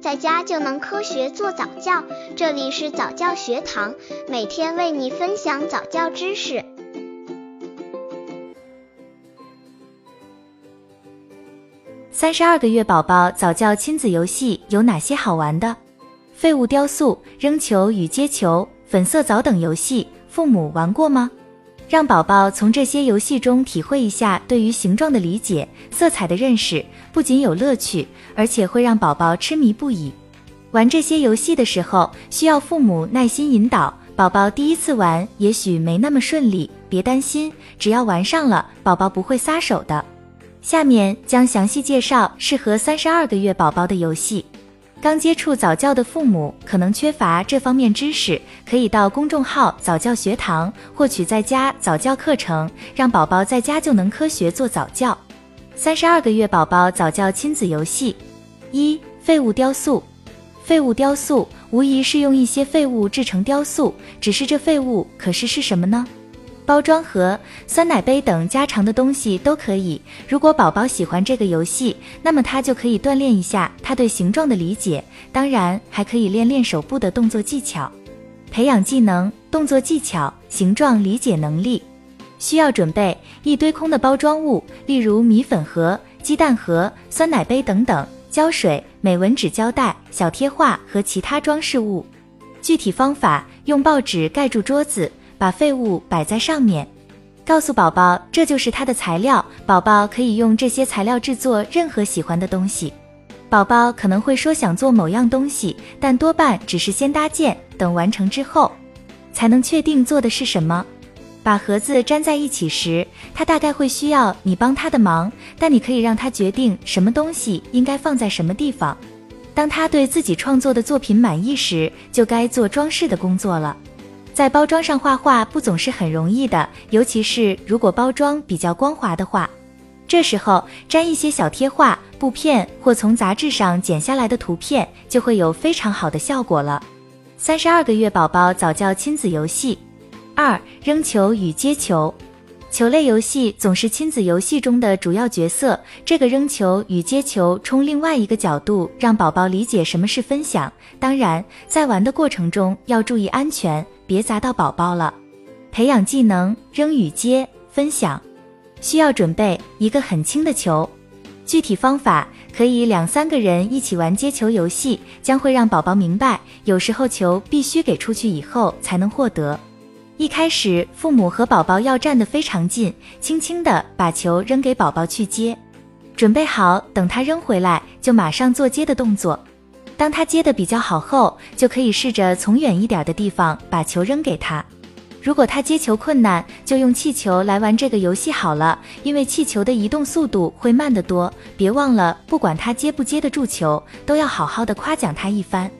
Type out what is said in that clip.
在家就能科学做早教。这里是早教学堂，每天为你分享早教知识。三十二个月宝宝早教亲子游戏有哪些好玩的？废物雕塑、扔球与接球、粉色澡等游戏，父母玩过吗？让宝宝从这些游戏中体会一下对于形状的理解、色彩的认识，不仅有乐趣，而且会让宝宝痴迷不已。玩这些游戏的时候，需要父母耐心引导。宝宝第一次玩也许没那么顺利，别担心，只要玩上了，宝宝不会撒手的。下面将详细介绍适合三十二个月宝宝的游戏。刚接触早教的父母可能缺乏这方面知识，可以到公众号早教学堂获取在家早教课程，让宝宝在家就能科学做早教。三十二个月宝宝早教亲子游戏一废物雕塑。废物雕塑无疑是用一些废物制成雕塑，只是这废物可是是什么呢？包装盒、酸奶杯等家常的东西都可以。如果宝宝喜欢这个游戏，那么他就可以锻炼一下他对形状的理解，当然还可以练练手部的动作技巧，培养技能、动作技巧、形状理解能力。需要准备一堆空的包装物，例如米粉盒、鸡蛋盒、酸奶杯等等，胶水、美纹纸胶带、小贴画和其他装饰物。具体方法：用报纸盖住桌子。把废物摆在上面，告诉宝宝这就是它的材料，宝宝可以用这些材料制作任何喜欢的东西。宝宝可能会说想做某样东西，但多半只是先搭建，等完成之后才能确定做的是什么。把盒子粘在一起时，他大概会需要你帮他的忙，但你可以让他决定什么东西应该放在什么地方。当他对自己创作的作品满意时，就该做装饰的工作了。在包装上画画不总是很容易的，尤其是如果包装比较光滑的话。这时候粘一些小贴画、布片或从杂志上剪下来的图片，就会有非常好的效果了。三十二个月宝宝早教亲子游戏二：扔球与接球。球类游戏总是亲子游戏中的主要角色。这个扔球与接球，从另外一个角度让宝宝理解什么是分享。当然，在玩的过程中要注意安全，别砸到宝宝了。培养技能，扔与接，分享。需要准备一个很轻的球。具体方法可以两三个人一起玩接球游戏，将会让宝宝明白，有时候球必须给出去以后才能获得。一开始，父母和宝宝要站得非常近，轻轻地把球扔给宝宝去接。准备好，等他扔回来，就马上做接的动作。当他接的比较好后，就可以试着从远一点的地方把球扔给他。如果他接球困难，就用气球来玩这个游戏好了，因为气球的移动速度会慢得多。别忘了，不管他接不接得住球，都要好好的夸奖他一番。